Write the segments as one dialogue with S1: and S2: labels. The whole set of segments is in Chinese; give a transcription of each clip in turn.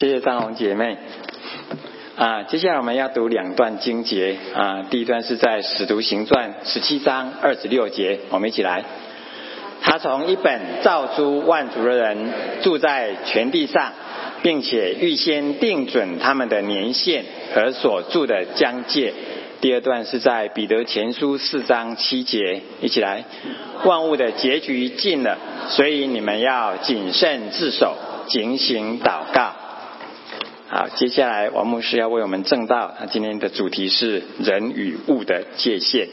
S1: 谢谢张红姐妹。啊，接下来我们要读两段经节啊，第一段是在《使徒行传》十七章二十六节，我们一起来。他从一本造诸万族的人住在全地上，并且预先定准他们的年限和所住的疆界。第二段是在《彼得前书》四章七节，一起来。万物的结局近了，所以你们要谨慎自守，警醒祷告。好，接下来王牧师要为我们正道，那今天的主题是人与物的界限。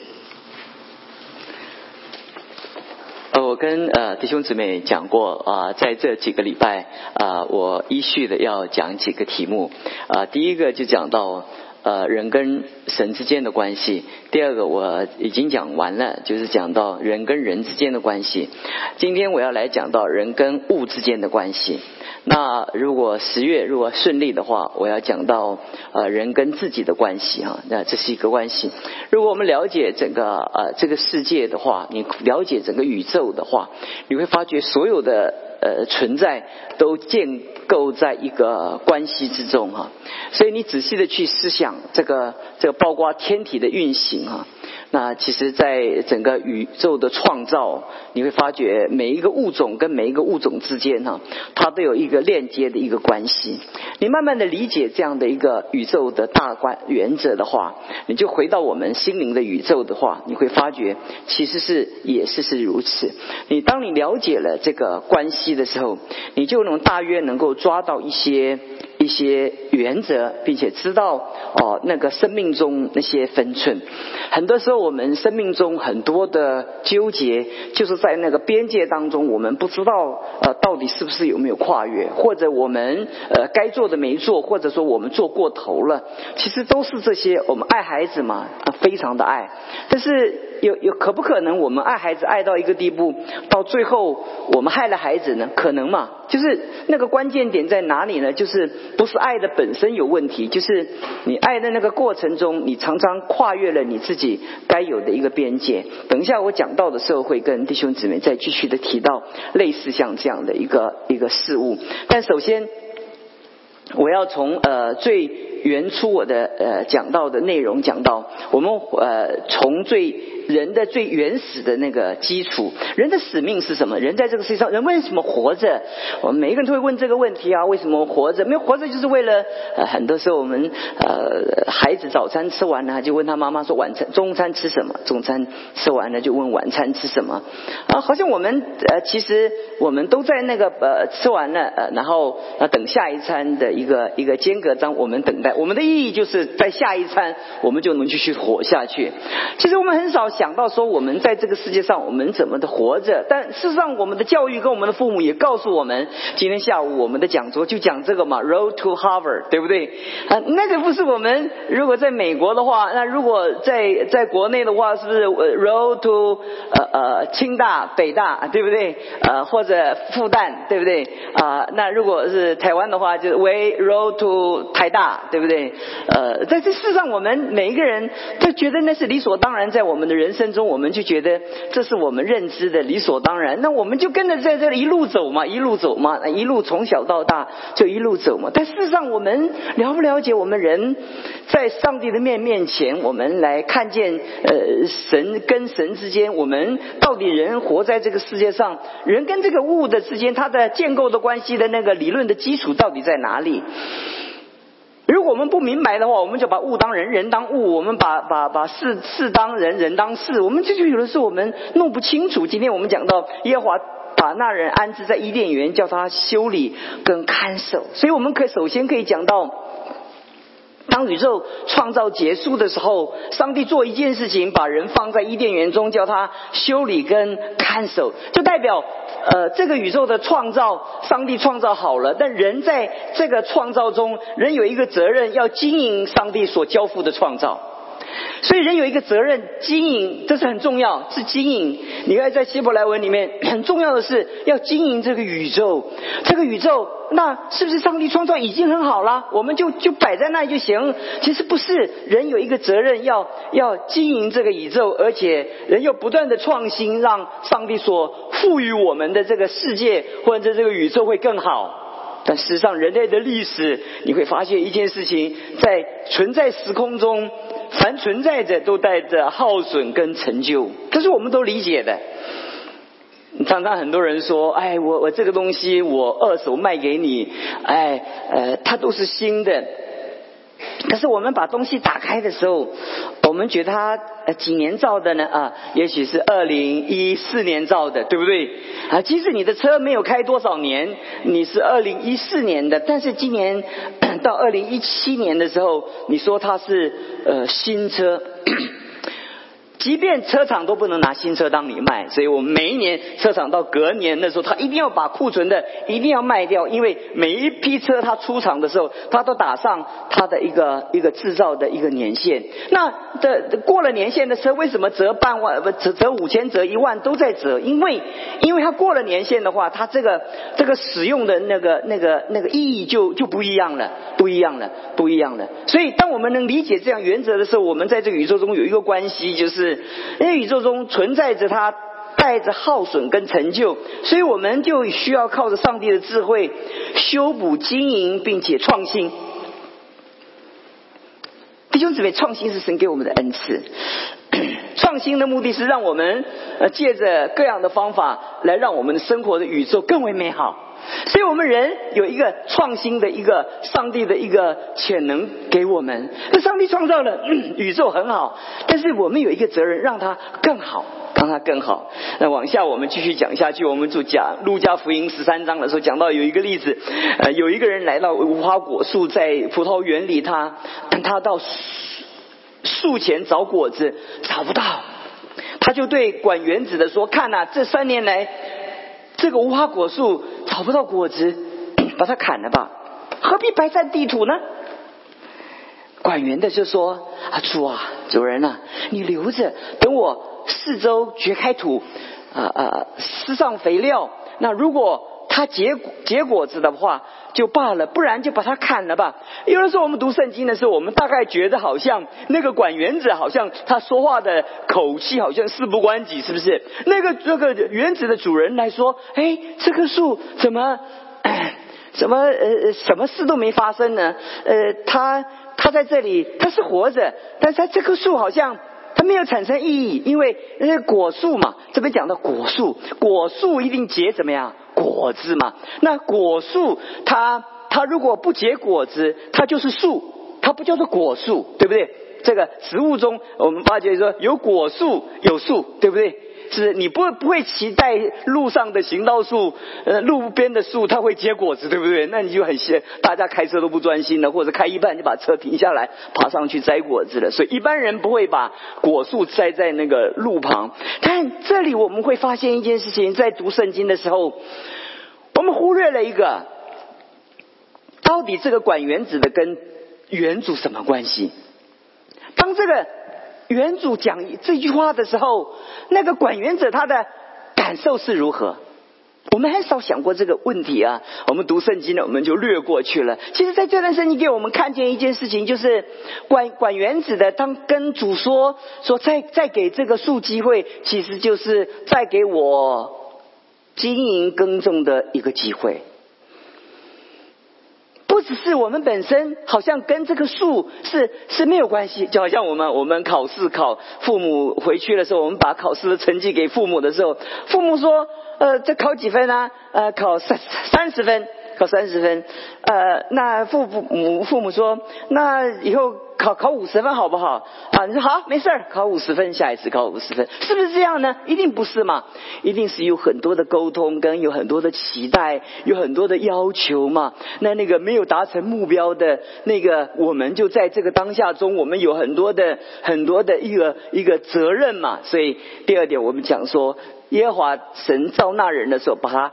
S2: 呃，我跟呃弟兄姊妹讲过啊，在这几个礼拜啊，我依序的要讲几个题目啊，第一个就讲到呃人跟神之间的关系，第二个我已经讲完了，就是讲到人跟人之间的关系，今天我要来讲到人跟物之间的关系。那如果十月如果顺利的话，我要讲到呃人跟自己的关系哈，那这是一个关系。如果我们了解整个呃这个世界的话，你了解整个宇宙的话，你会发觉所有的呃存在都建构在一个关系之中哈。所以你仔细的去思想这个这个包括天体的运行哈。那其实，在整个宇宙的创造，你会发觉每一个物种跟每一个物种之间哈，它都有一个链接的一个关系。你慢慢的理解这样的一个宇宙的大关原则的话，你就回到我们心灵的宇宙的话，你会发觉其实是也是是如此。你当你了解了这个关系的时候，你就能大约能够抓到一些。一些原则，并且知道哦，那个生命中那些分寸，很多时候我们生命中很多的纠结，就是在那个边界当中，我们不知道呃到底是不是有没有跨越，或者我们呃该做的没做，或者说我们做过头了，其实都是这些。我们爱孩子嘛，非常的爱，但是。有有可不可能我们爱孩子爱到一个地步，到最后我们害了孩子呢？可能嘛？就是那个关键点在哪里呢？就是不是爱的本身有问题，就是你爱的那个过程中，你常常跨越了你自己该有的一个边界。等一下我讲到的时候，会跟弟兄姊妹再继续的提到类似像这样的一个一个事物。但首先，我要从呃最原初我的呃讲到的内容讲到，我们呃从最。人的最原始的那个基础，人的使命是什么？人在这个世界上，人为什么活着？我们每一个人都会问这个问题啊：为什么活着？没有活着就是为了……呃，很多时候我们呃，孩子早餐吃完了，就问他妈妈说晚餐、中餐吃什么？中餐吃完了就问晚餐吃什么？啊，好像我们呃，其实我们都在那个呃吃完了呃，然后呃等下一餐的一个一个间隔中，我们等待。我们的意义就是在下一餐，我们就能继续活下去。其实我们很少。想到说我们在这个世界上我们怎么的活着，但事实上我们的教育跟我们的父母也告诉我们，今天下午我们的讲座就讲这个嘛，Road to Harvard，对不对？啊，那个不是我们如果在美国的话，那如果在在国内的话，是不是 Road to 呃呃清大、北大，对不对？呃或者复旦，对不对？啊，那如果是台湾的话，就是 Way Road to 台大，对不对？呃，在这世上我们每一个人都觉得那是理所当然，在我们的。人生中，我们就觉得这是我们认知的理所当然，那我们就跟着在这里一路走嘛，一路走嘛，一路从小到大就一路走嘛。但事实上，我们了不了解我们人在上帝的面面前，我们来看见呃神跟神之间，我们到底人活在这个世界上，人跟这个物的之间，它的建构的关系的那个理论的基础到底在哪里？如果我们不明白的话，我们就把物当人，人当物；我们把把把事事当人，人当事。我们这就有的是我们弄不清楚。今天我们讲到耶和华把那人安置在伊甸园，叫他修理跟看守。所以我们可首先可以讲到，当宇宙创造结束的时候，上帝做一件事情，把人放在伊甸园中，叫他修理跟看守，就代表。呃，这个宇宙的创造，上帝创造好了，但人在这个创造中，人有一个责任要经营上帝所交付的创造，所以人有一个责任经营，这是很重要，是经营。你看在希伯来文里面，很重要的是要经营这个宇宙，这个宇宙。那是不是上帝创造已经很好了？我们就就摆在那就行？其实不是，人有一个责任要要经营这个宇宙，而且人要不断的创新，让上帝所赋予我们的这个世界或者这个宇宙会更好。但事实上，人类的历史你会发现一件事情，在存在时空中，凡存在着都带着耗损跟成就，这是我们都理解的。常常很多人说：“哎，我我这个东西我二手卖给你，哎呃，它都是新的。”可是我们把东西打开的时候，我们觉得它几年造的呢？啊，也许是二零一四年造的，对不对？啊，即使你的车没有开多少年，你是二零一四年的，但是今年到二零一七年的时候，你说它是呃新车。即便车厂都不能拿新车当你卖，所以我们每一年车厂到隔年的时候，他一定要把库存的一定要卖掉，因为每一批车它出厂的时候，它都打上它的一个 一个制造的一个年限。那这过了年限的车，为什么折半万不折折五千折一万都在折？因为因为它过了年限的话，它这个这个使用的那个那个那个意义就就不一样了，不一样了，不一样了。所以当我们能理解这样原则的时候，我们在这个宇宙中有一个关系，就是。因为宇宙中存在着它带着耗损跟成就，所以我们就需要靠着上帝的智慧修补、经营，并且创新。弟兄姊妹，创新是神给我们的恩赐。创新的目的是让我们呃借着各样的方法来让我们的生活的宇宙更为美好。所以我们人有一个创新的一个上帝的一个潜能给我们。那上帝创造了 宇宙很好，但是我们有一个责任让它更好，让它更好。那往下我们继续讲下去，我们就讲路加福音十三章的时候讲到有一个例子，呃，有一个人来到无花果树在葡萄园里，他他到树前找果子找不到，他就对管园子的说：“看呐，这三年来。”这个无花果树找不到果子，把它砍了吧，何必白占地土呢？管园的就说：“啊，主啊，主人啊，你留着，等我四周掘开土，啊啊，施上肥料。那如果……”它结结果子的话就罢了，不然就把它砍了吧。有的时候我们读圣经的时候，我们大概觉得好像那个管园子好像他说话的口气好像事不关己，是不是？那个这个园子的主人来说，哎，这棵树怎么 怎么呃什么事都没发生呢？呃，他他在这里他是活着，但是他这棵树好像。它没有产生意义，因为那些果树嘛，这边讲的果树，果树一定结怎么样果子嘛？那果树它它如果不结果子，它就是树，它不叫做果树，对不对？这个植物中我们发觉说有果树有树，对不对？是你不不会期待路上的行道树，呃，路边的树它会结果子，对不对？那你就很些大家开车都不专心了，或者开一半就把车停下来，爬上去摘果子了。所以一般人不会把果树栽在那个路旁。但这里我们会发现一件事情，在读圣经的时候，我们忽略了一个，到底这个管原子的跟原主什么关系？当这个。原主讲这句话的时候，那个管园者他的感受是如何？我们很少想过这个问题啊。我们读圣经呢，我们就略过去了。其实，在这段圣经给我们看见一件事情，就是管管园子的当跟主说说，再再给这个树机会，其实就是再给我经营耕种的一个机会。只是我们本身，好像跟这个树是是没有关系。就好像我们我们考试考父母回去的时候，我们把考试的成绩给父母的时候，父母说：“呃，这考几分啊？呃，考三三十分。”考三十分，呃，那父母父母说，那以后考考五十分好不好？啊，你说好，没事儿，考五十分，下一次考五十分，是不是这样呢？一定不是嘛，一定是有很多的沟通，跟有很多的期待，有很多的要求嘛。那那个没有达成目标的那个，我们就在这个当下中，我们有很多的很多的一个一个责任嘛。所以第二点，我们讲说，耶和华神造那人的时候，把他。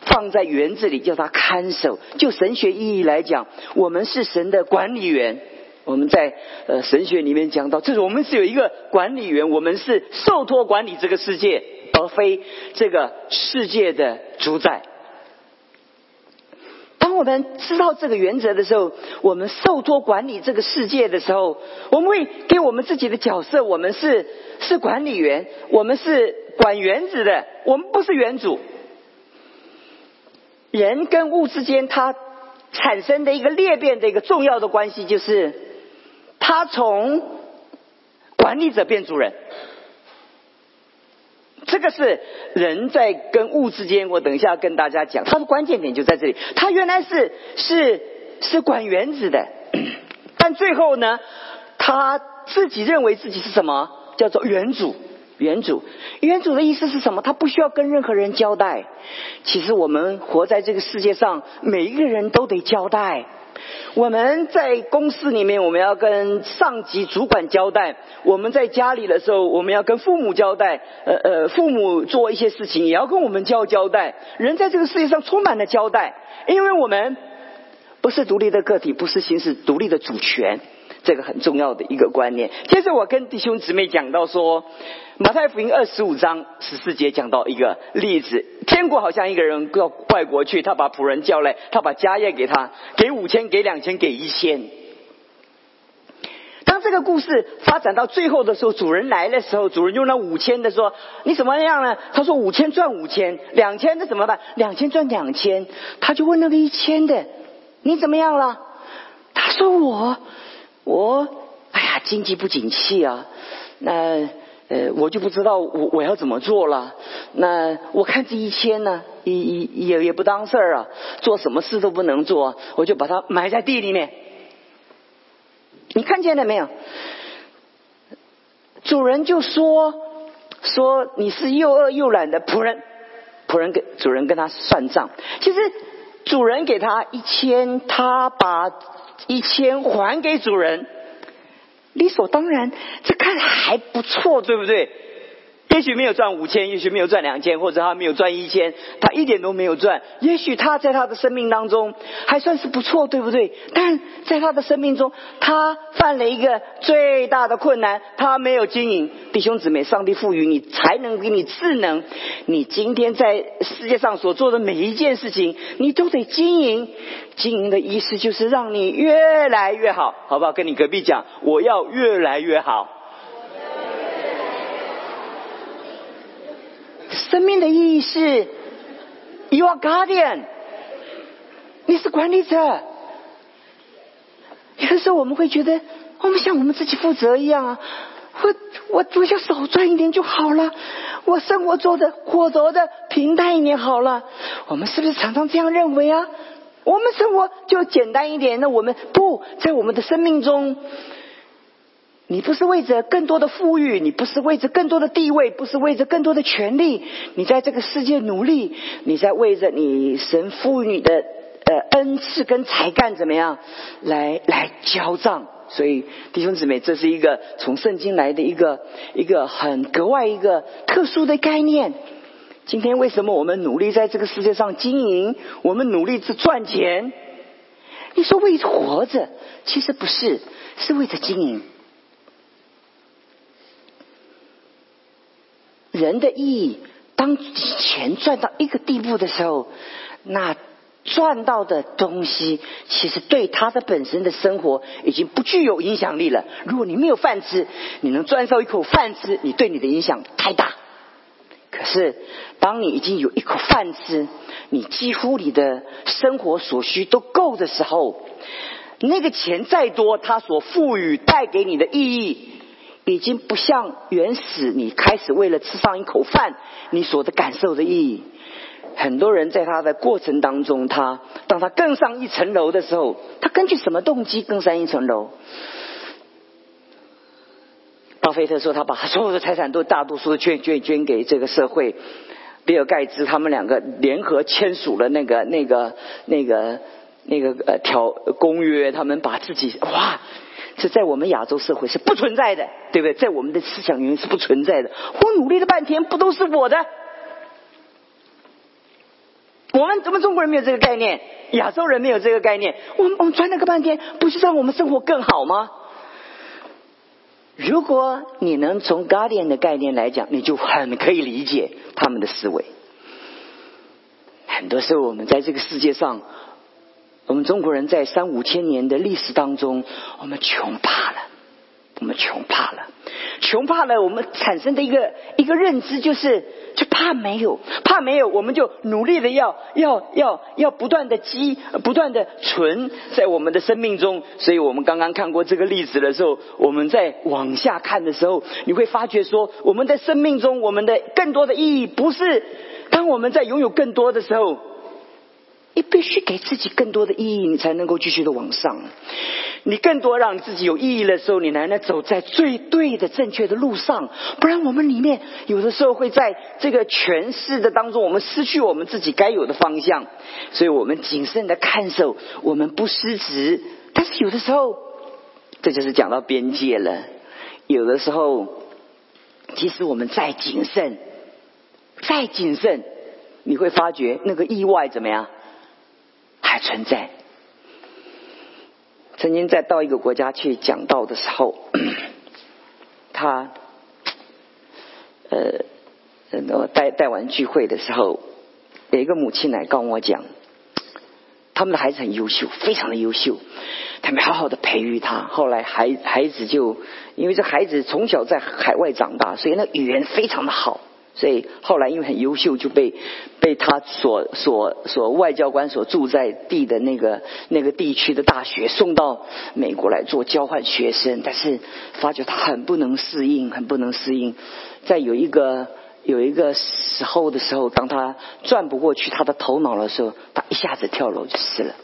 S2: 放在园子里叫他看守，就神学意义来讲，我们是神的管理员。我们在呃神学里面讲到，这是我们是有一个管理员，我们是受托管理这个世界，而非这个世界的主宰。当我们知道这个原则的时候，我们受托管理这个世界的时候，我们会给我们自己的角色，我们是是管理员，我们是管园子的，我们不是园主。人跟物之间，它产生的一个裂变的一个重要的关系，就是他从管理者变主人。这个是人在跟物之间，我等一下跟大家讲，它的关键点就在这里。他原来是是是管原子的，但最后呢，他自己认为自己是什么？叫做原主。原主，原主的意思是什么？他不需要跟任何人交代。其实我们活在这个世界上，每一个人都得交代。我们在公司里面，我们要跟上级主管交代；我们在家里的时候，我们要跟父母交代。呃呃，父母做一些事情，也要跟我们交交代。人在这个世界上充满了交代，因为我们不是独立的个体，不是行使独立的主权。这个很重要的一个观念。接着我跟弟兄姊妹讲到说，马太福音二十五章十四节讲到一个例子：天国好像一个人到外国去，他把仆人叫来，他把家业给他，给五千，给两千，给一千。当这个故事发展到最后的时候，主人来的时候，主人用那五千的说：“你怎么样呢？”他说：“五千赚五千，两千的怎么办？两千赚两千。”他就问那个一千的：“你怎么样了？”他说：“我。”我哎呀，经济不景气啊，那，呃我就不知道我我要怎么做了。那我看这一千呢，也也也不当事儿啊，做什么事都不能做，我就把它埋在地里面。你看见了没有？主人就说说你是又饿又懒的仆人，仆人跟主人跟他算账。其实主人给他一千，他把。一千还给主人，理所当然，这看还不错，对不对？也许没有赚五千，也许没有赚两千，或者他没有赚一千，他一点都没有赚。也许他在他的生命当中还算是不错，对不对？但在他的生命中，他犯了一个最大的困难，他没有经营。弟兄姊妹，上帝赋予你才能，给你智能，你今天在世界上所做的每一件事情，你都得经营。经营的意思就是让你越来越好，好不好？跟你隔壁讲，我要越来越好。生命的意义是，You are guardian，你是管理者。有的时候我们会觉得，我们像我们自己负责一样啊，我我我就少赚一点就好了，我生活做的活着的平淡一点好了。我们是不是常常这样认为啊？我们生活就简单一点，那我们不在我们的生命中。你不是为着更多的富裕，你不是为着更多的地位，不是为着更多的权利，你在这个世界努力，你在为着你神赋予你的呃恩赐跟才干怎么样来来交账？所以弟兄姊妹，这是一个从圣经来的一个一个很格外一个特殊的概念。今天为什么我们努力在这个世界上经营？我们努力去赚钱？你说为活着，其实不是，是为着经营。人的意义，当钱赚到一个地步的时候，那赚到的东西其实对他的本身的生活已经不具有影响力了。如果你没有饭吃，你能赚到一口饭吃，你对你的影响太大。可是，当你已经有一口饭吃，你几乎你的生活所需都够的时候，那个钱再多，它所赋予带给你的意义。已经不像原始你开始为了吃上一口饭，你所的感受的意义。很多人在他的过程当中，他当他更上一层楼的时候，他根据什么动机更上一层楼？巴菲特说，他把所有的财产都大多数捐捐捐给这个社会。比尔盖茨他们两个联合签署了那个那个那个那个呃条公约，他们把自己哇。是在我们亚洲社会是不存在的，对不对？在我们的思想里面是不存在的。我努力了半天，不都是我的？我们怎么中国人没有这个概念？亚洲人没有这个概念？我们我们赚那个半天，不是让我们生活更好吗？如果你能从 Guardian 的概念来讲，你就很可以理解他们的思维。很多时候，我们在这个世界上。我们中国人在三五千年的历史当中，我们穷怕了，我们穷怕了。穷怕了，我们产生的一个一个认知就是，就怕没有，怕没有，我们就努力的要要要要不断的积，不断的存在我们的生命中。所以我们刚刚看过这个例子的时候，我们在往下看的时候，你会发觉说，我们的生命中，我们的更多的意义不是当我们在拥有更多的时候。你必须给自己更多的意义，你才能够继续的往上。你更多让自己有意义的时候，你才能走在最对的、正确的路上。不然，我们里面有的时候会在这个诠释的当中，我们失去我们自己该有的方向。所以我们谨慎的看守，我们不失职。但是有的时候，这就是讲到边界了。有的时候，即使我们再谨慎、再谨慎，你会发觉那个意外怎么样？还存在。曾经在到一个国家去讲道的时候，他呃，带带完聚会的时候，有一个母亲来跟我讲，他们的孩子很优秀，非常的优秀，他们好好的培育他。后来孩孩子就因为这孩子从小在海外长大，所以那语言非常的好。所以后来因为很优秀，就被被他所所所外交官所住在地的那个那个地区的大学送到美国来做交换学生。但是发觉他很不能适应，很不能适应。在有一个有一个时候的时候，当他转不过去他的头脑的时候，他一下子跳楼就死了。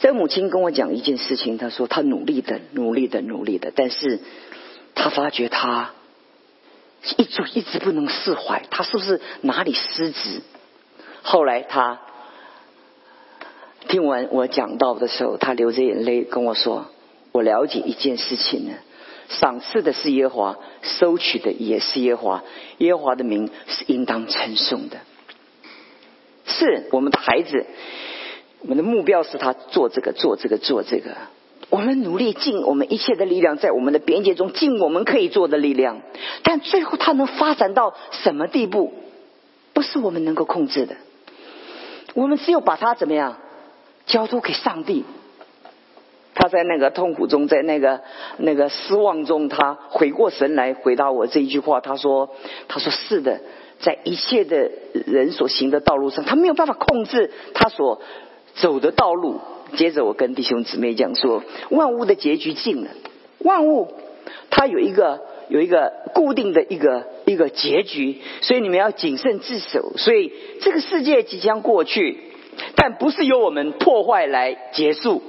S2: 这母亲跟我讲一件事情，她说她努力的努力的努力的，但是她发觉她。一直一直不能释怀，他是不是哪里失职？后来他听完我讲到的时候，他流着眼泪跟我说：“我了解一件事情呢，赏赐的是耶华，收取的也是耶华，耶华的名是应当称颂的。是我们的孩子，我们的目标是他做这个，做这个，做这个。”我们努力尽我们一切的力量，在我们的边界中尽我们可以做的力量，但最后它能发展到什么地步，不是我们能够控制的。我们只有把它怎么样交托给上帝。他在那个痛苦中，在那个那个失望中，他回过神来回答我这一句话。他说：“他说是的，在一切的人所行的道路上，他没有办法控制他所走的道路。”接着我跟弟兄姊妹讲说，万物的结局近了，万物它有一个有一个固定的一个一个结局，所以你们要谨慎自守。所以这个世界即将过去，但不是由我们破坏来结束。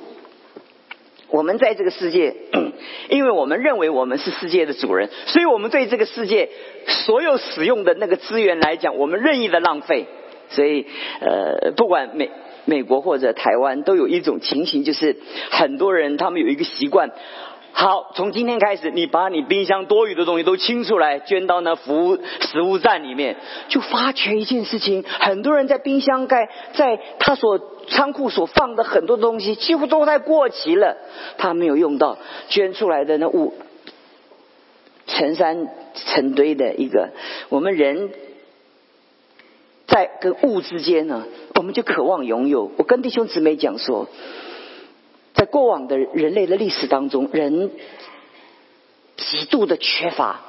S2: 我们在这个世界，因为我们认为我们是世界的主人，所以我们对这个世界所有使用的那个资源来讲，我们任意的浪费。所以呃，不管每。美国或者台湾都有一种情形，就是很多人他们有一个习惯。好，从今天开始，你把你冰箱多余的东西都清出来，捐到那服务食物站里面，就发觉一件事情：很多人在冰箱盖，在他所仓库所放的很多东西，几乎都在过期了，他没有用到，捐出来的那物成山成堆的一个，我们人。在跟物之间呢，我们就渴望拥有。我跟弟兄姊妹讲说，在过往的人类的历史当中，人极度的缺乏，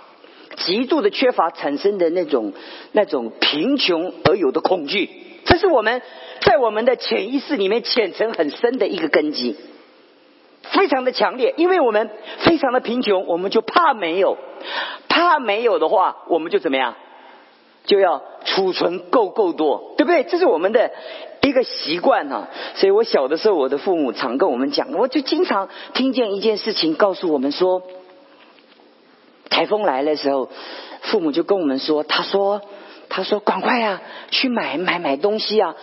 S2: 极度的缺乏产生的那种那种贫穷而有的恐惧，这是我们在我们的潜意识里面潜层很深的一个根基，非常的强烈。因为我们非常的贫穷，我们就怕没有，怕没有的话，我们就怎么样？就要储存够够多，对不对？这是我们的一个习惯啊。所以我小的时候，我的父母常跟我们讲，我就经常听见一件事情，告诉我们说，台风来的时候，父母就跟我们说，他说，他说，赶快啊，去买买买东西啊，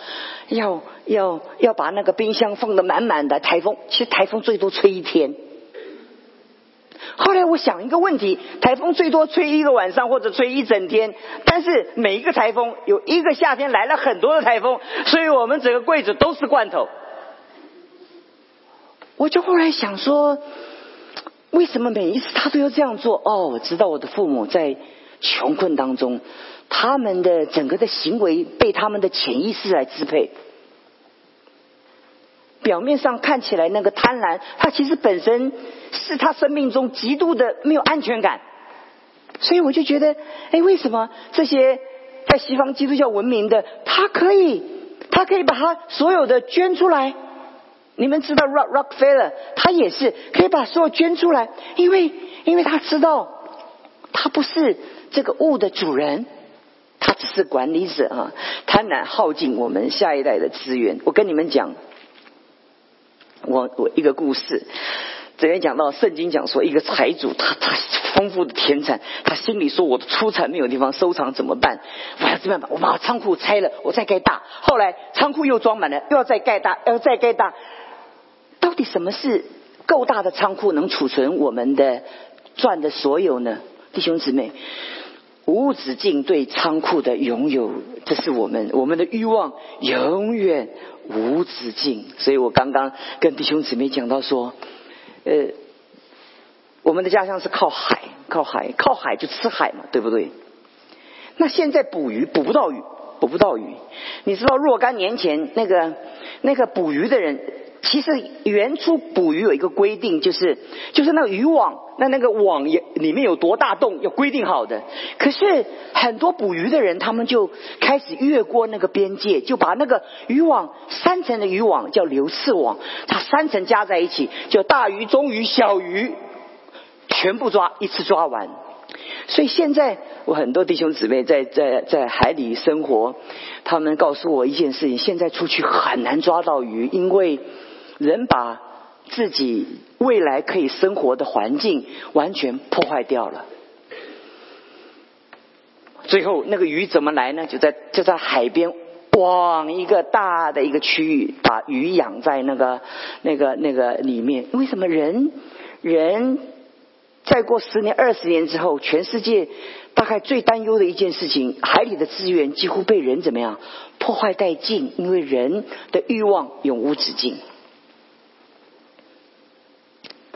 S2: 要要要把那个冰箱放的满满的。台风其实台风最多吹一天。后来我想一个问题：台风最多吹一个晚上或者吹一整天，但是每一个台风有一个夏天来了很多的台风，所以我们整个柜子都是罐头。我就后来想说，为什么每一次他都要这样做？哦，我知道我的父母在穷困当中，他们的整个的行为被他们的潜意识来支配。表面上看起来那个贪婪，他其实本身是他生命中极度的没有安全感。所以我就觉得，哎，为什么这些在西方基督教文明的，他可以，他可以把他所有的捐出来？你们知道 Rock Rockefeller，他也是可以把所有捐出来，因为因为他知道他不是这个物的主人，他只是管理者啊，贪婪耗尽我们下一代的资源。我跟你们讲，我我一个故事。这边讲到圣经讲说，一个财主他他丰富的田产，他心里说我的出产没有地方收藏怎么办？我要怎么办？我把仓库拆了，我再盖大。后来仓库又装满了，又要再盖大，要再盖大。到底什么是够大的仓库能储存我们的赚的所有呢？弟兄姊妹，无止境对仓库的拥有，这是我们我们的欲望永远无止境。所以我刚刚跟弟兄姊妹讲到说。呃，我们的家乡是靠海，靠海，靠海就吃海嘛，对不对？那现在捕鱼捕不到鱼，捕不到鱼。你知道若干年前那个那个捕鱼的人，其实原初捕鱼有一个规定，就是就是那个渔网，那那个网也里面有多大洞，要规定好的。可是很多捕鱼的人，他们就开始越过那个边界，就把那个渔网三层的渔网叫流刺网，它三层加在一起，就大鱼、中鱼、小鱼全部抓一次抓完。所以现在我很多弟兄姊妹在在在海里生活，他们告诉我一件事情：现在出去很难抓到鱼，因为人把自己未来可以生活的环境完全破坏掉了。最后那个鱼怎么来呢？就在就在海边，往一个大的一个区域，把鱼养在那个那个那个里面。为什么人人再过十年、二十年之后，全世界大概最担忧的一件事情，海里的资源几乎被人怎么样破坏殆尽？因为人的欲望永无止境。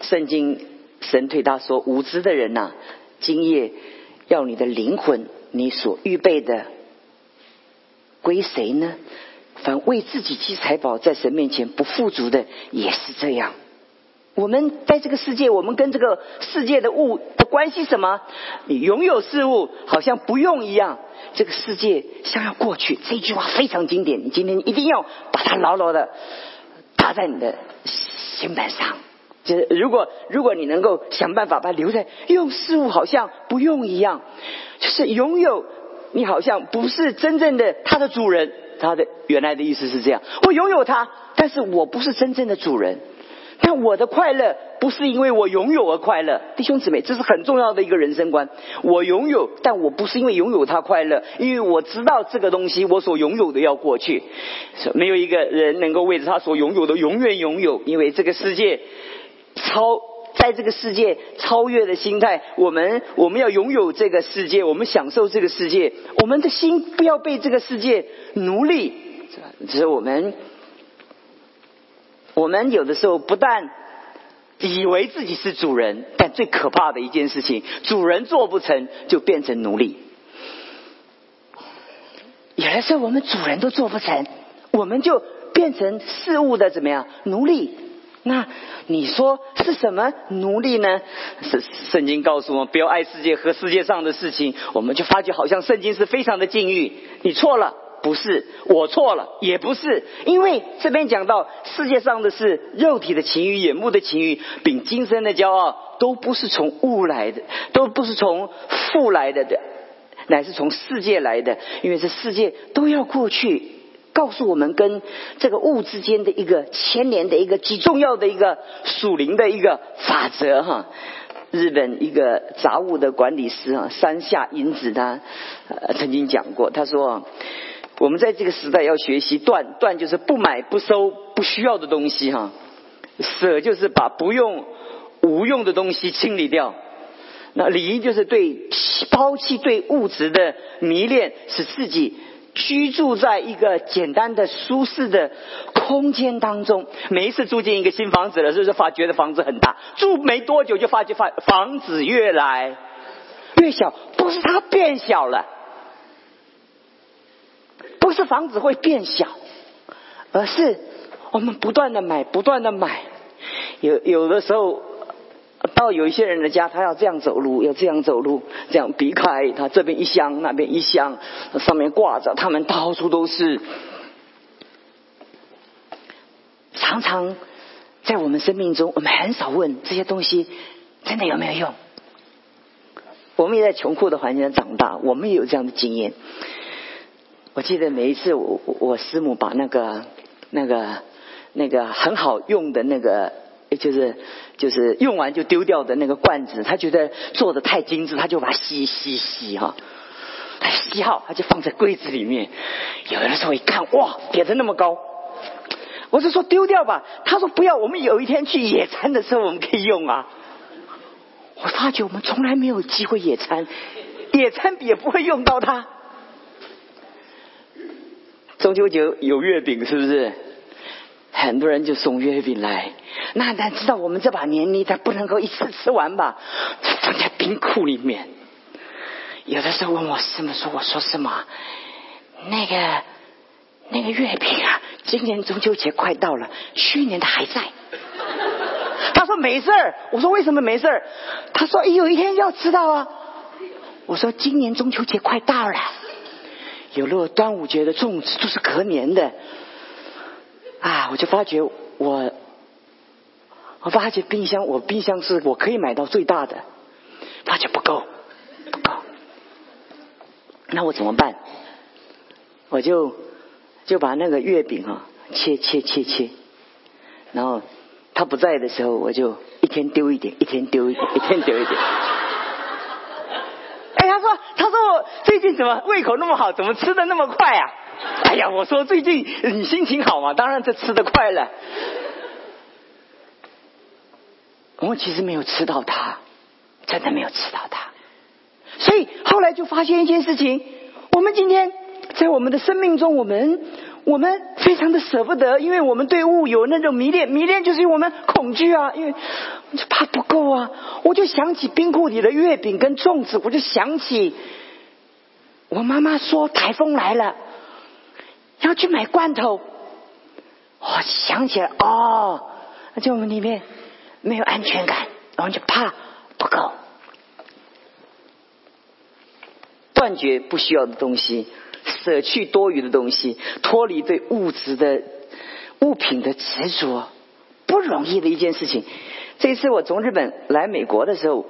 S2: 圣经神对他说：“无知的人呐，今夜要你的灵魂。”你所预备的归谁呢？凡为自己积财宝，在神面前不富足的，也是这样。我们在这个世界，我们跟这个世界的物的关系什么？你拥有事物，好像不用一样。这个世界像要过去，这句话非常经典。你今天一定要把它牢牢的搭在你的心板上。就是如果如果你能够想办法把它留在，用事物好像不用一样，就是拥有你好像不是真正的它的主人。他的原来的意思是这样：我拥有它，但是我不是真正的主人。但我的快乐不是因为我拥有而快乐，弟兄姊妹，这是很重要的一个人生观。我拥有，但我不是因为拥有它快乐，因为我知道这个东西我所拥有的要过去，没有一个人能够为着他所拥有的永远拥有，因为这个世界。超在这个世界超越的心态，我们我们要拥有这个世界，我们享受这个世界，我们的心不要被这个世界奴隶。只是我们，我们有的时候不但以为自己是主人，但最可怕的一件事情，主人做不成就变成奴隶。有的时候我们主人都做不成，我们就变成事物的怎么样奴隶。那你说是什么奴隶呢？圣圣经告诉我们，不要爱世界和世界上的事情。我们就发觉好像圣经是非常的禁欲。你错了，不是我错了，也不是，因为这边讲到世界上的是肉体的情欲、眼目的情欲，并今生的骄傲，都不是从物来的，都不是从父来的的，乃是从世界来的。因为这世界都要过去。告诉我们跟这个物之间的一个牵连的一个极重要的一个属灵的一个法则哈。日本一个杂物的管理师啊，山下英子他曾经讲过，他说我们在这个时代要学习断断，就是不买不收不需要的东西哈，舍就是把不用无用的东西清理掉，那离就是对抛弃对物质的迷恋，使自己。居住在一个简单的、舒适的空间当中。每一次住进一个新房子了，是不是发觉得房子很大？住没多久就发觉房房子越来越小。不是它变小了，不是房子会变小，而是我们不断的买，不断的买。有有的时候到有一些人的家，他要这样走路，要这样走路，这样避开他这边一箱，那边一箱，上面挂着，他们到处都是。常常在我们生命中，我们很少问这些东西真的有没有用。我们也在穷苦的环境长大，我们也有这样的经验。我记得每一次我我师母把那个那个那个很好用的那个，就是就是用完就丢掉的那个罐子，他觉得做的太精致，他就把它吸吸吸哈，他吸好他就放在柜子里面。有的时候一看，哇，叠的那么高，我是说丢掉吧，他说不要，我们有一天去野餐的时候我们可以用啊。我发觉我们从来没有机会野餐，野餐也不会用到它。中秋节有月饼是不是？很多人就送月饼来。那咱知道我们这把年你咱不能够一次吃完吧？放在冰库里面。有的时候问我师母说：“我说什么？那个那个月饼啊，今年中秋节快到了，去年的还在。”他说没事儿，我说为什么没事儿？他说有一天要知道啊。我说今年中秋节快到了，有了端午节的粽子都是隔年的。啊，我就发觉我，我发觉冰箱，我冰箱是我可以买到最大的，发觉不够，不够。那我怎么办？我就就把那个月饼啊切切切切，然后。他不在的时候，我就一天丢一点，一天丢一点，一天丢一点。哎，他说，他说我最近怎么胃口那么好，怎么吃的那么快啊？哎呀，我说最近你心情好嘛，当然这吃的快了。我其实没有吃到它，真的没有吃到它。所以后来就发现一件事情：我们今天在我们的生命中，我们。我们非常的舍不得，因为我们对物有那种迷恋，迷恋就是因为我们恐惧啊，因为就怕不够啊。我就想起冰库里的月饼跟粽子，我就想起我妈妈说台风来了要去买罐头，我想起来哦，就我们里面没有安全感，然后就怕不够，断绝不需要的东西。舍去多余的东西，脱离对物质的物品的执着，不容易的一件事情。这一次我从日本来美国的时候，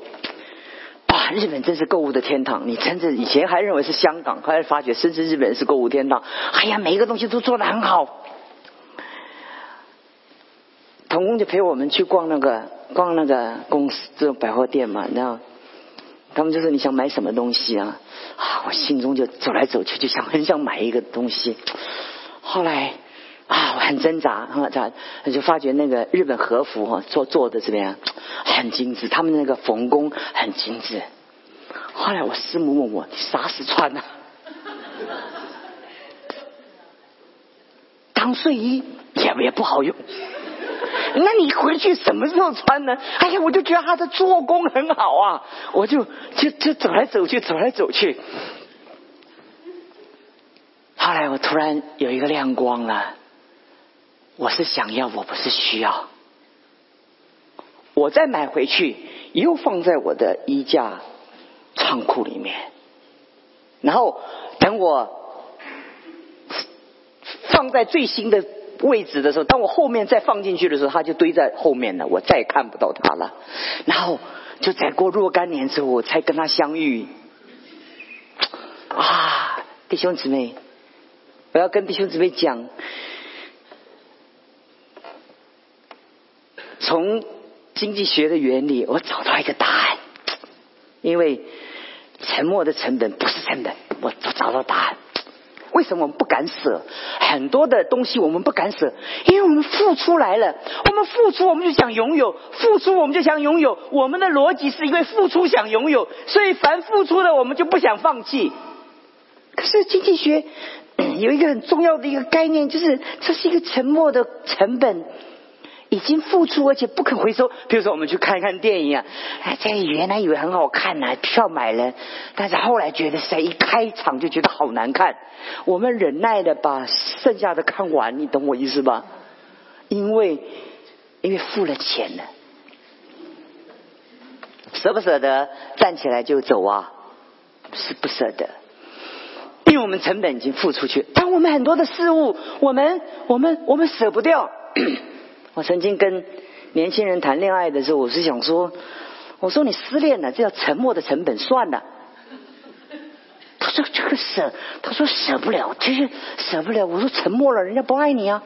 S2: 日本真是购物的天堂。你甚至以前还认为是香港，后来发觉甚至日本是购物天堂。哎呀，每一个东西都做的很好。童工就陪我们去逛那个逛那个公司这种百货店嘛，然后。他们就说你想买什么东西啊？啊，我心中就走来走去，就想很想买一个东西。后来啊，我很挣扎啊，咋就发觉那个日本和服哈做做的怎么样？很精致，他们那个缝工很精致。后来我师母问我，你啥时穿呢？当睡衣也也不好用。那你回去什么时候穿呢？哎呀，我就觉得他的做工很好啊，我就就就走来走去，走来走去。后来我突然有一个亮光了，我是想要，我不是需要。我再买回去，又放在我的衣架仓库里面，然后等我放在最新的。位置的时候，当我后面再放进去的时候，它就堆在后面了，我再也看不到它了。然后就再过若干年之后，我才跟他相遇。啊，弟兄姊妹，我要跟弟兄姊妹讲，从经济学的原理，我找到一个答案。因为沉默的成本不是成本，我找到答案。为什么我们不敢舍很多的东西？我们不敢舍，因为我们付出来了。我们付出，我们就想拥有；付出，我们就想拥有。我们的逻辑是因为付出想拥有，所以凡付出的，我们就不想放弃。可是经济学 有一个很重要的一个概念，就是这是一个沉默的成本。已经付出而且不肯回收，比如说我们去看一看电影啊，哎，这原来以为很好看呢，票买了，但是后来觉得谁一开场就觉得好难看，我们忍耐的把剩下的看完，你懂我意思吧？因为因为付了钱了，舍不舍得站起来就走啊？是不舍得，因为我们成本已经付出去。但我们很多的事物，我们我们我们舍不掉。我曾经跟年轻人谈恋爱的时候，我是想说，我说你失恋了，这叫沉默的成本，算了。他说这个舍，他说舍不了，其实舍不了。我说沉默了，人家不爱你啊，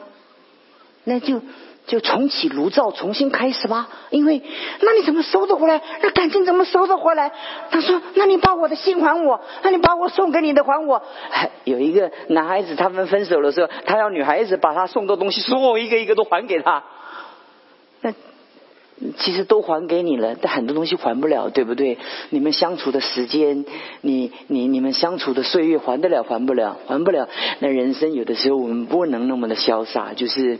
S2: 那就。就重启炉灶，重新开始吧。因为，那你怎么收得回来？那感情怎么收得回来？他说：“那你把我的心还我，那你把我送给你的还我。”有一个男孩子，他们分手的时候，他要女孩子把他送的东西，所有一个一个都还给他。那其实都还给你了，但很多东西还不了，对不对？你们相处的时间，你你你们相处的岁月，还得了？还不了？还不了？那人生有的时候，我们不能那么的潇洒，就是。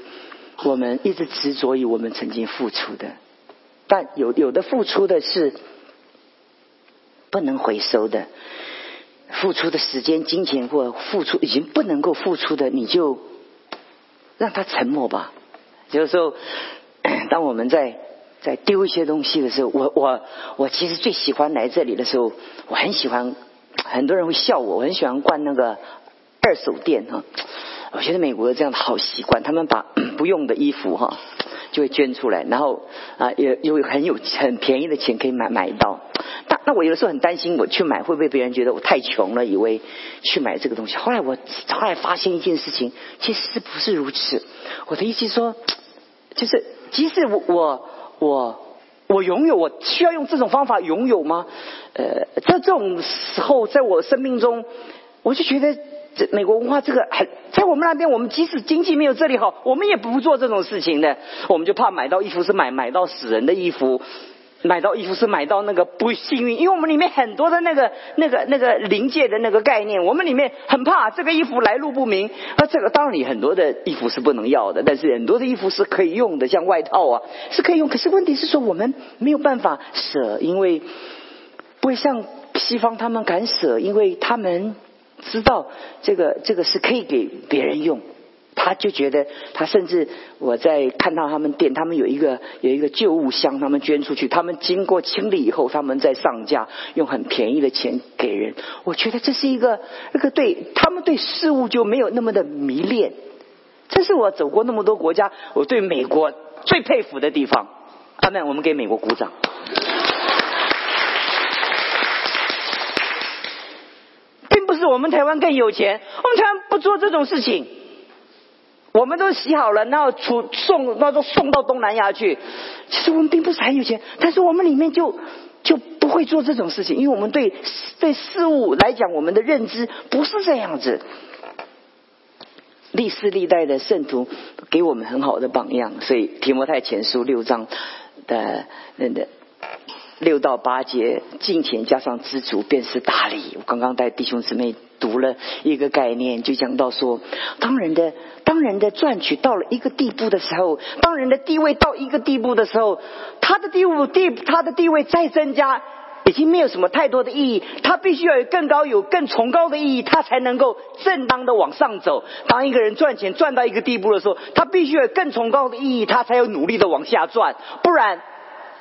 S2: 我们一直执着于我们曾经付出的，但有有的付出的是不能回收的，付出的时间、金钱或付出已经不能够付出的，你就让他沉默吧。有时候，当我们在在丢一些东西的时候，我我我其实最喜欢来这里的时候，我很喜欢，很多人会笑我，我很喜欢逛那个二手店哈。我觉得美国这样的好习惯，他们把 不用的衣服哈就会捐出来，然后啊也有很有很便宜的钱可以买买到。那那我有的时候很担心，我去买会不会别人觉得我太穷了，以为去买这个东西。后来我后来发现一件事情，其实是不是如此？我的意思说，就是即使我我我我拥有，我需要用这种方法拥有吗？呃，在这种时候，在我生命中，我就觉得。这美国文化这个很在我们那边，我们即使经济没有这里好，我们也不做这种事情的。我们就怕买到衣服是买买到死人的衣服，买到衣服是买到那个不幸运，因为我们里面很多的那个那个那个临界的那个概念，我们里面很怕这个衣服来路不明。那这个当然，你很多的衣服是不能要的，但是很多的衣服是可以用的，像外套啊是可以用。可是问题是说，我们没有办法舍，因为不会像西方他们敢舍，因为他们。知道这个这个是可以给别人用，他就觉得他甚至我在看到他们店，他们有一个有一个旧物箱，他们捐出去，他们经过清理以后，他们再上架，用很便宜的钱给人。我觉得这是一个那个对他们对事物就没有那么的迷恋。这是我走过那么多国家，我对美国最佩服的地方。阿门，我们给美国鼓掌。并不是我们台湾更有钱，我们台湾不做这种事情，我们都洗好了，然后出送，那都送到东南亚去。其实我们并不是很有钱，但是我们里面就就不会做这种事情，因为我们对对事物来讲，我们的认知不是这样子。历世历代的圣徒给我们很好的榜样，所以提摩太前书六章的那的。六到八节，金钱加上知足便是大礼。我刚刚带弟兄姊妹读了一个概念，就讲到说，当人的当人的赚取到了一个地步的时候，当人的地位到一个地步的时候，他的地位地他的地位再增加，已经没有什么太多的意义。他必须要有更高、有更崇高的意义，他才能够正当的往上走。当一个人赚钱赚到一个地步的时候，他必须有更崇高的意义，他才有努力的往下赚，不然。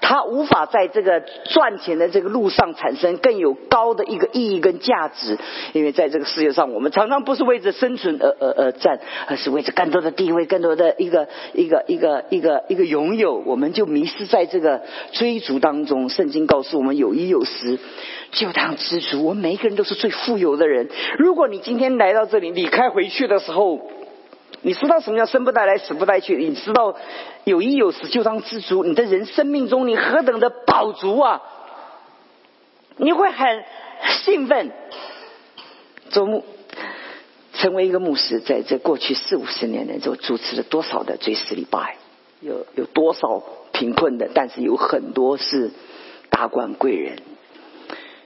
S2: 他无法在这个赚钱的这个路上产生更有高的一个意义跟价值，因为在这个世界上，我们常常不是为着生存而而而战，而是为着更多的地位、更多的一个一个一个一个一个拥有，我们就迷失在这个追逐当中。圣经告诉我们，有一有十，就当知足。我们每一个人都是最富有的人。如果你今天来到这里，离开回去的时候。你知道什么叫生不带来，死不带去？你知道有一有死就当知足。你的人生命中，你何等的饱足啊！你会很兴奋。做牧，成为一个牧师，在这过去四五十年来，就主持了多少的追思礼拜？有有多少贫困的？但是有很多是达官贵人。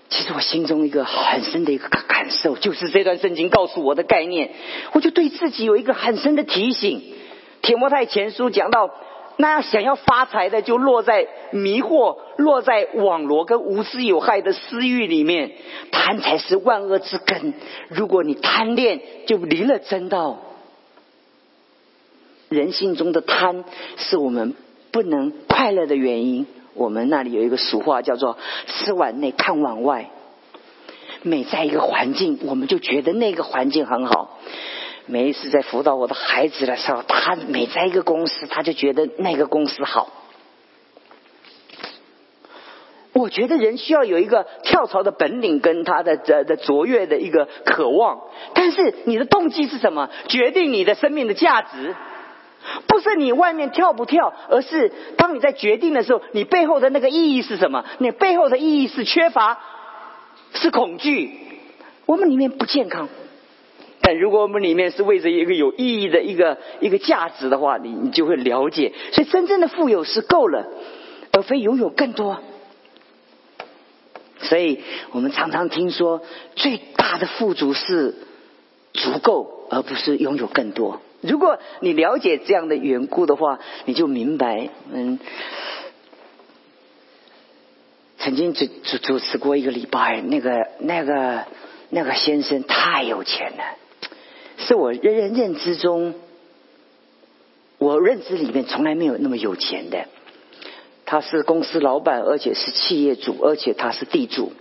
S2: 其实我心中一个很深的一个感受，就是这段圣经告诉我的概念，我就对自己有一个很深的提醒。铁摩太前书讲到，那要想要发财的，就落在迷惑、落在网罗跟无知有害的私欲里面。贪才是万恶之根。如果你贪恋，就离了真道。人性中的贪是我们不能快乐的原因。我们那里有一个俗话叫做“吃碗内看碗外”，每在一个环境，我们就觉得那个环境很好。每一次在辅导我的孩子的时候，他每在一个公司，他就觉得那个公司好。我觉得人需要有一个跳槽的本领，跟他的的的卓越的一个渴望。但是你的动机是什么？决定你的生命的价值，不是你外面跳不跳，而是当你在决定的时候，你背后的那个意义是什么？你背后的意义是缺乏，是恐惧。我们里面不健康。但如果我们里面是为着一个有意义的一个一个价值的话，你你就会了解。所以真正的富有是够了，而非拥有更多。所以我们常常听说，最大的富足是足够，而不是拥有更多。如果你了解这样的缘故的话，你就明白。嗯，曾经主主主持过一个礼拜，那个那个那个先生太有钱了，是我认认认知中，我认知里面从来没有那么有钱的。他是公司老板，而且是企业主，而且他是地主。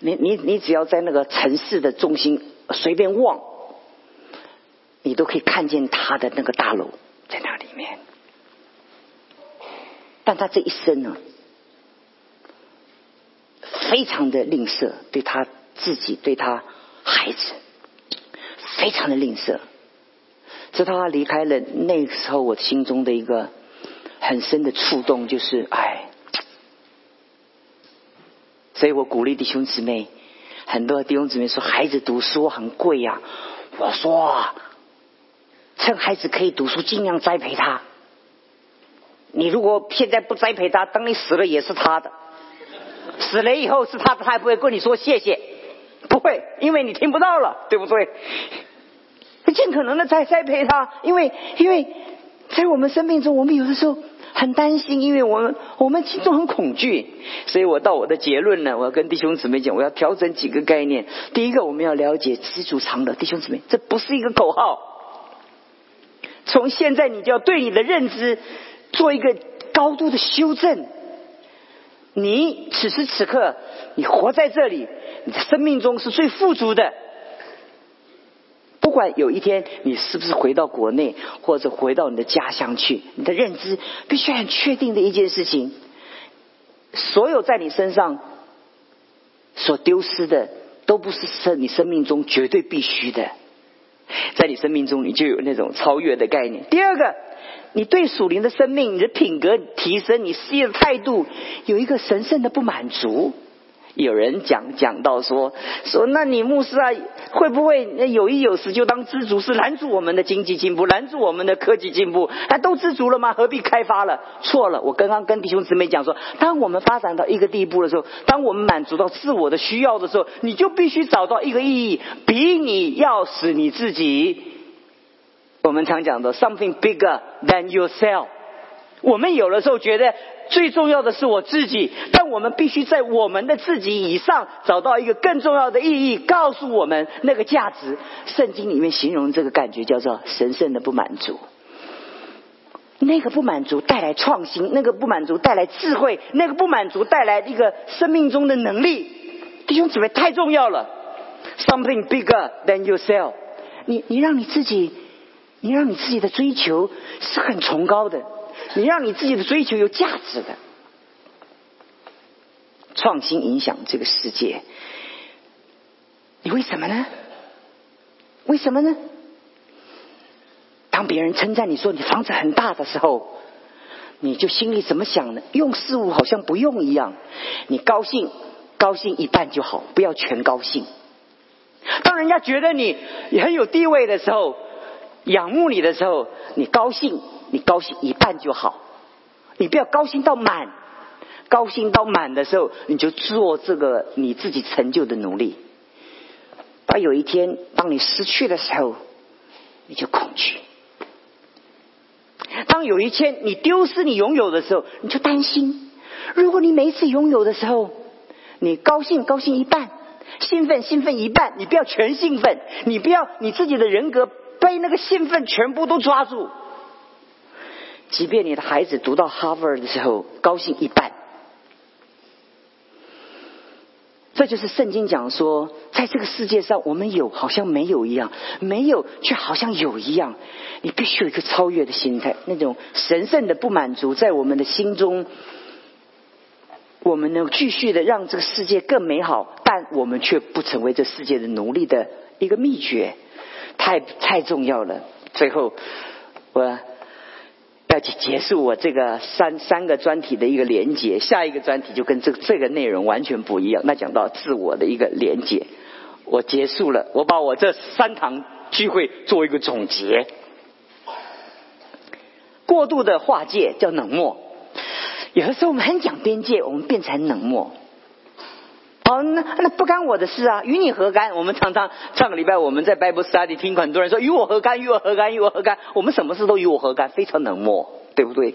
S2: 你你你只要在那个城市的中心随便望，你都可以看见他的那个大楼在那里面。但他这一生呢，非常的吝啬，对他自己，对他孩子，非常的吝啬。直到他离开了，那个时候我心中的一个。很深的触动就是，哎，所以我鼓励弟兄姊妹，很多弟兄姊妹说孩子读书很贵呀，我说，趁孩子可以读书，尽量栽培他。你如果现在不栽培他，等你死了也是他的，死了以后是他，他也不会跟你说谢谢，不会，因为你听不到了，对不对？尽可能的再栽培他，因为因为在我们生命中，我们有的时候。很担心，因为我们我们心中很恐惧，所以我到我的结论呢，我要跟弟兄姊妹讲，我要调整几个概念。第一个，我们要了解知足常乐，弟兄姊妹，这不是一个口号。从现在，你就要对你的认知做一个高度的修正。你此时此刻，你活在这里，你的生命中是最富足的。不管有一天你是不是回到国内，或者回到你的家乡去，你的认知必须很确定的一件事情：所有在你身上所丢失的，都不是生你生命中绝对必须的。在你生命中，你就有那种超越的概念。第二个，你对属灵的生命、你的品格提升、你事业的态度，有一个神圣的不满足。有人讲讲到说说，那你牧师啊，会不会有一有时就当知足是拦住我们的经济进步，拦住我们的科技进步？那都知足了吗？何必开发了？错了！我刚刚跟弟兄姊妹讲说，当我们发展到一个地步的时候，当我们满足到自我的需要的时候，你就必须找到一个意义，比你要使你自己。我们常讲的 something bigger than yourself。我们有的时候觉得。最重要的是我自己，但我们必须在我们的自己以上找到一个更重要的意义，告诉我们那个价值。圣经里面形容这个感觉叫做神圣的不满足。那个不满足带来创新，那个不满足带来智慧，那个不满足带来一个生命中的能力。弟兄姊妹，太重要了。Something bigger than yourself。你你让你自己，你让你自己的追求是很崇高的。你让你自己的追求有价值的，创新影响这个世界，你为什么呢？为什么呢？当别人称赞你说你房子很大的时候，你就心里怎么想呢？用事物好像不用一样，你高兴高兴一半就好，不要全高兴。当人家觉得你很有地位的时候，仰慕你的时候，你高兴。你高兴一半就好，你不要高兴到满。高兴到满的时候，你就做这个你自己成就的努力。当有一天当你失去的时候，你就恐惧；当有一天你丢失你拥有的时候，你就担心。如果你每一次拥有的时候，你高兴高兴一半，兴奋兴奋一半，你不要全兴奋，你不要你自己的人格被那个兴奋全部都抓住。即便你的孩子读到 Harvard 的时候，高兴一半。这就是圣经讲说，在这个世界上，我们有好像没有一样，没有却好像有一样。你必须有一个超越的心态，那种神圣的不满足在我们的心中，我们能继续的让这个世界更美好，但我们却不成为这世界的奴隶的一个秘诀，太太重要了。最后，我。要去结束我这个三三个专题的一个连接，下一个专题就跟这这个内容完全不一样。那讲到自我的一个连接，我结束了，我把我这三堂聚会做一个总结。过度的划界叫冷漠，有的时候我们很讲边界，我们变成冷漠。哦，那那不干我的事啊，与你何干？我们常常上个礼拜我们在 Bible Study 听很多人说与我何干？与我何干？与我何干？我们什么事都与我何干？非常冷漠，对不对？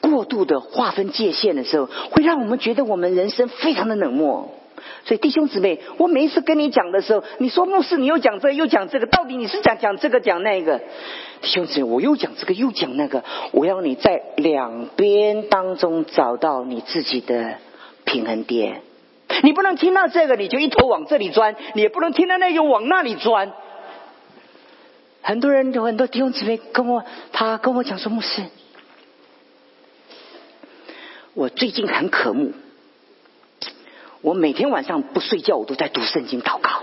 S2: 过度的划分界限的时候，会让我们觉得我们人生非常的冷漠。所以弟兄姊妹，我每一次跟你讲的时候，你说牧师，你又讲这又讲这个，到底你是讲讲这个讲那个？弟兄姊妹，我又讲这个又讲那个，我要你在两边当中找到你自己的平衡点。你不能听到这个，你就一头往这里钻；你也不能听到那个往那里钻。很多人有很多弟兄姊妹跟我，他跟我讲说：“牧师，我最近很渴慕，我每天晚上不睡觉，我都在读圣经祷告。”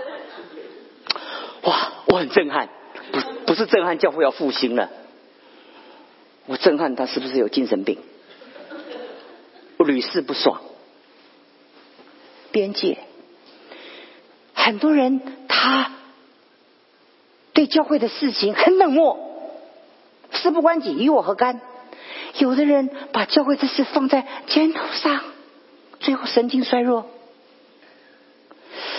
S2: 哇，我很震撼，不不是震撼，教会要复兴了。我震撼他是不是有精神病？我屡试不爽。边界，很多人他对教会的事情很冷漠，事不关己，与我何干？有的人把教会的事放在肩头上，最后神经衰弱。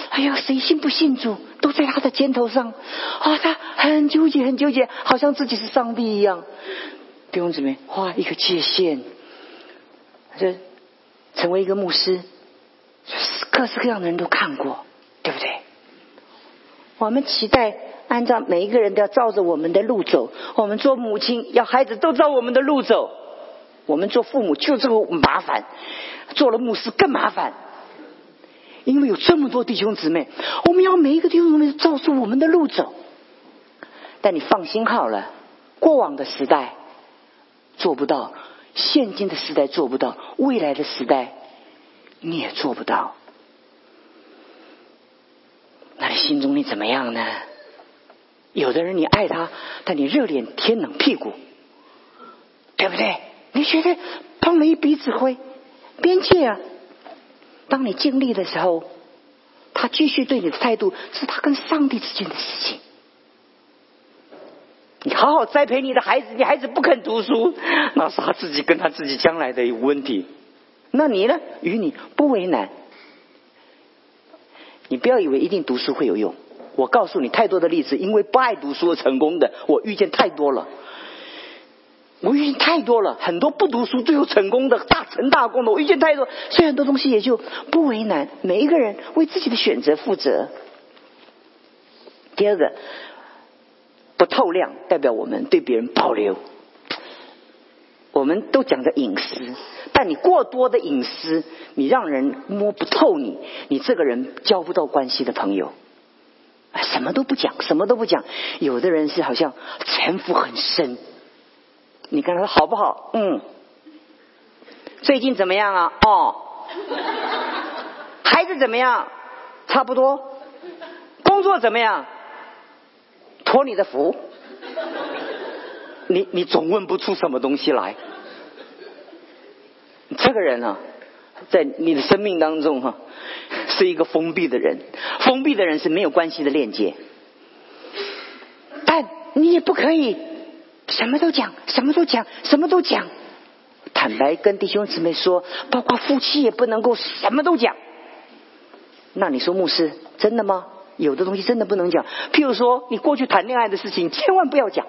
S2: 哎呀，谁信不信主，都在他的肩头上啊！他很纠结，很纠结，好像自己是上帝一样。弟兄姊妹，画一个界限，这成为一个牧师。各式各样的人都看过，对不对？我们期待按照每一个人都要照着我们的路走。我们做母亲要孩子都照我们的路走。我们做父母就这个麻烦，做了牧师更麻烦，因为有这么多弟兄姊妹，我们要每一个弟兄姊妹照着我们的路走。但你放心好了，过往的时代做不到，现今的时代做不到，未来的时代你也做不到。那你心中你怎么样呢？有的人你爱他，但你热脸贴冷屁股，对不对？你觉得碰了一鼻子灰，边界啊！当你尽力的时候，他继续对你的态度是他跟上帝之间的事情。你好好栽培你的孩子，你孩子不肯读书，那是他自己跟他自己将来的一个问题。那你呢？与你不为难。你不要以为一定读书会有用，我告诉你太多的例子，因为不爱读书而成功的，我遇见太多了。我遇见太多了，很多不读书最后成功的大成大功的，我遇见太多，所以很多东西也就不为难。每一个人为自己的选择负责。第二个，不透亮，代表我们对别人保留。我们都讲的隐私，但你过多的隐私，你让人摸不透你，你这个人交不到关系的朋友，什么都不讲，什么都不讲。有的人是好像城府很深，你跟他说好不好？嗯，最近怎么样啊？哦，孩子怎么样？差不多。工作怎么样？托你的福。你你总问不出什么东西来，这个人啊，在你的生命当中哈，是一个封闭的人。封闭的人是没有关系的链接，但你也不可以什么都讲，什么都讲，什么都讲。坦白跟弟兄姊妹说，包括夫妻也不能够什么都讲。那你说牧师真的吗？有的东西真的不能讲。譬如说，你过去谈恋爱的事情，千万不要讲。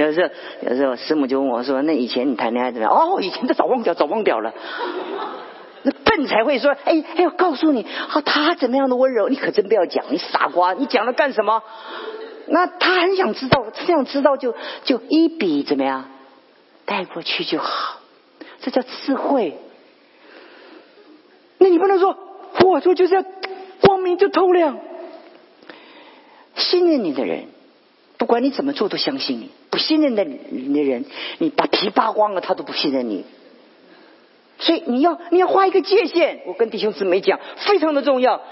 S2: 有时候，有时候师母就问我说：“那以前你谈恋爱怎么样？”哦，以前都早忘掉，早忘掉了。那笨才会说：“哎哎，我告诉你，啊，他怎么样的温柔？你可真不要讲，你傻瓜，你讲了干什么？”那他很想知道，他想知道就就一笔怎么样带过去就好，这叫智慧。那你不能说，我说就是要光明就透亮。信任你的人，不管你怎么做都相信你；信任的你的人，你把皮扒光了，他都不信任你。所以你要你要画一个界限。我跟弟兄姊妹讲，非常的重要，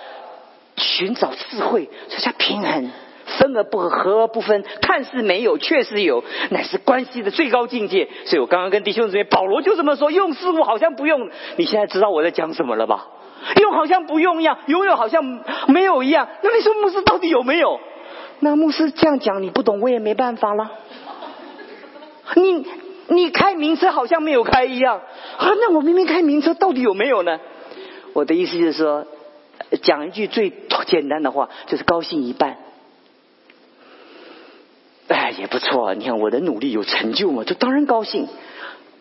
S2: 寻找智慧，这叫平衡。分而不合，合而不分，看似没有，确实有，乃是关系的最高境界。所以我刚刚跟弟兄姊妹，保罗就这么说：用事物好像不用，你现在知道我在讲什么了吧？用好像不用一样，拥有好像没有一样。那你说牧师到底有没有？那牧师这样讲你不懂，我也没办法了。你你开名车好像没有开一样啊？那我明明开名车，到底有没有呢？我的意思就是说，讲一句最简单的话，就是高兴一半。哎，也不错。你看我的努力有成就嘛，这当然高兴，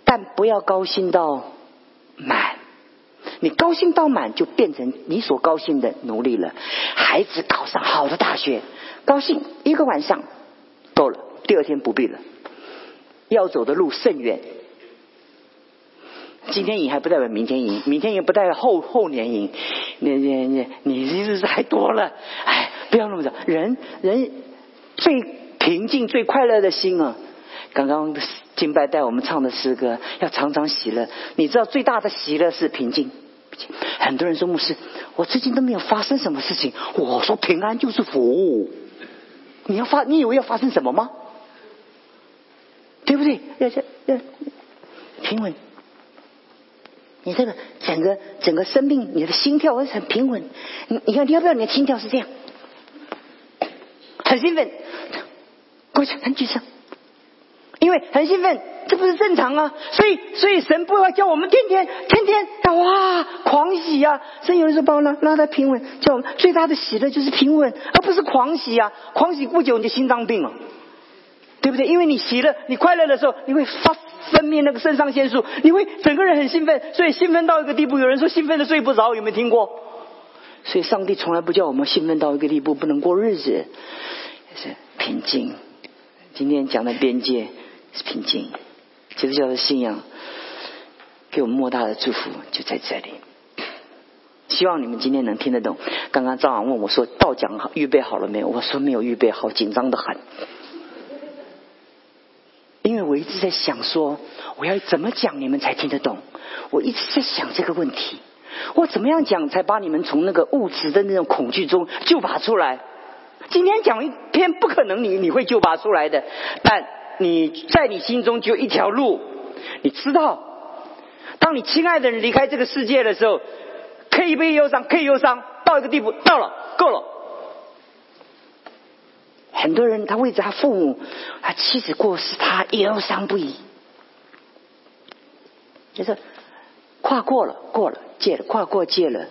S2: 但不要高兴到满。你高兴到满，就变成你所高兴的努力了。孩子考上好的大学，高兴一个晚上够了，第二天不必了。要走的路甚远，今天赢还不代表明天赢，明天赢不代表后后年赢。你你你你日子还多了，哎，不要那么早。人人最。平静最快乐的心啊！刚刚敬拜带我们唱的诗歌，要常常喜乐。你知道最大的喜乐是平静。很多人说牧师，我最近都没有发生什么事情。我说平安就是福。你要发，你以为要发生什么吗？对不对？要要要平稳。你这个整个整个生命，你的心跳会很平稳。你你看，你要不要你的心跳是这样？很兴奋。过去很沮丧，因为很兴奋，这不是正常啊！所以，所以神不会叫我们天天天天哇狂喜啊！神有的时候把我拉拉到平稳，叫我们最大的喜乐就是平稳，而不是狂喜啊！狂喜不久你就心脏病了，对不对？因为你喜乐、你快乐的时候，你会发分泌那个肾上腺素，你会整个人很兴奋，所以兴奋到一个地步，有人说兴奋的睡不着，有没有听过？所以上帝从来不叫我们兴奋到一个地步不能过日子，是平静。今天讲的边界是平静，基督教的信仰给我们莫大的祝福就在这里。希望你们今天能听得懂。刚刚赵昂问我说：“道讲好，预备好了没有？”我说：“没有预备好，紧张的很。”我一直在想说，我要怎么讲你们才听得懂？我一直在想这个问题，我怎么样讲才把你们从那个物质的那种恐惧中救拔出来？今天讲一篇不可能，你你会救拔出来的。但你在你心中就一条路，你知道，当你亲爱的人离开这个世界的时候，可以被忧伤，可以忧伤到一个地步，到了，够了。很多人他为着他父母，他妻子过世，他忧伤不已，就是跨过了，过了，戒了，跨过戒了。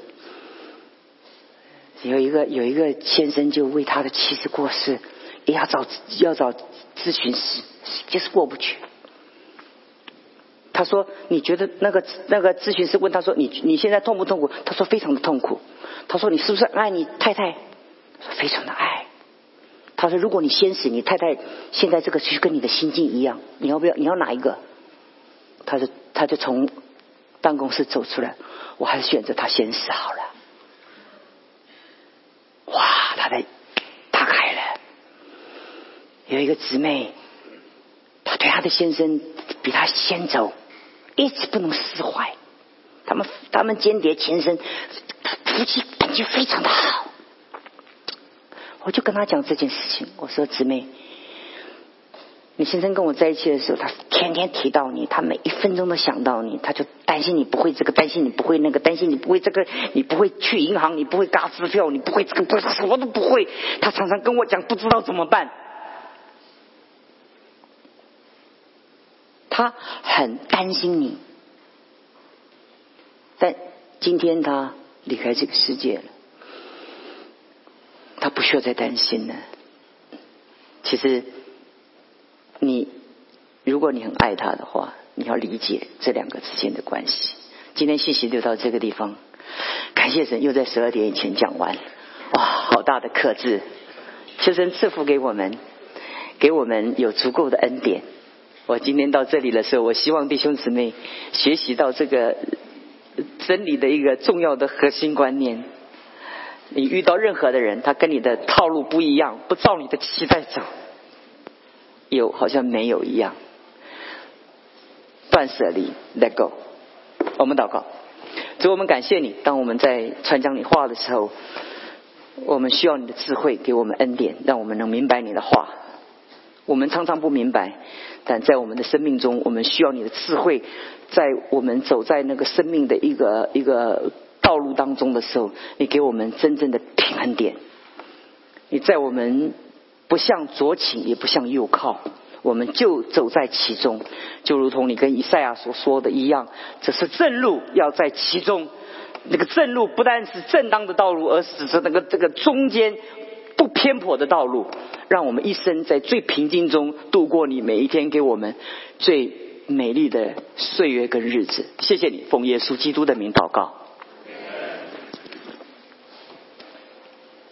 S2: 有一个有一个先生就为他的妻子过世，也要找要找咨询师，就是过不去。他说：“你觉得那个那个咨询师问他说你你现在痛不痛苦？”他说：“非常的痛苦。”他说：“你是不是爱你太太？”：“非常的爱。”他说：“如果你先死，你太太现在这个是跟你的心境一样，你要不要？你要哪一个？”他就他就从办公室走出来，我还是选择他先死好了。哇，他的打开了，有一个姊妹，她对她的先生比她先走，一直不能释怀。他们他们间谍前身，夫妻感情非常的好。我就跟他讲这件事情，我说姊妹。你先生跟我在一起的时候，他天天提到你，他每一分钟都想到你，他就担心你不会这个，担心你不会那个，担心你不会这个，你不会去银行，你不会嘎支票，你不会这个，不什么都不会。他常常跟我讲，不知道怎么办。他很担心你，但今天他离开这个世界了，需要再担心了。其实。你，如果你很爱他的话，你要理解这两个之间的关系。今天信息就到这个地方，感谢神又在十二点以前讲完，哇，好大的克制，求神赐福给我们，给我们有足够的恩典，我今天到这里的时候，我希望弟兄姊妹学习到这个真理的一个重要的核心观念。你遇到任何的人，他跟你的套路不一样，不照你的期待走，有好像没有一样。断舍离，Let go。我们祷告，主，我们感谢你。当我们在传讲你话的时候，我们需要你的智慧，给我们恩典，让我们能明白你的话。我们常常不明白，但在我们的生命中，我们需要你的智慧。在我们走在那个生命的一个一个道路当中的时候，你给我们真正的平衡点。你在我们不向左倾，也不向右靠，我们就走在其中，就如同你跟以赛亚所说的一样，这是正路，要在其中。那个正路不但是正当的道路，而只是那个这个中间不偏颇的道路。让我们一生在最平静中度过你每一天，给我们最美丽的岁月跟日子。谢谢你，奉耶稣基督的名祷告。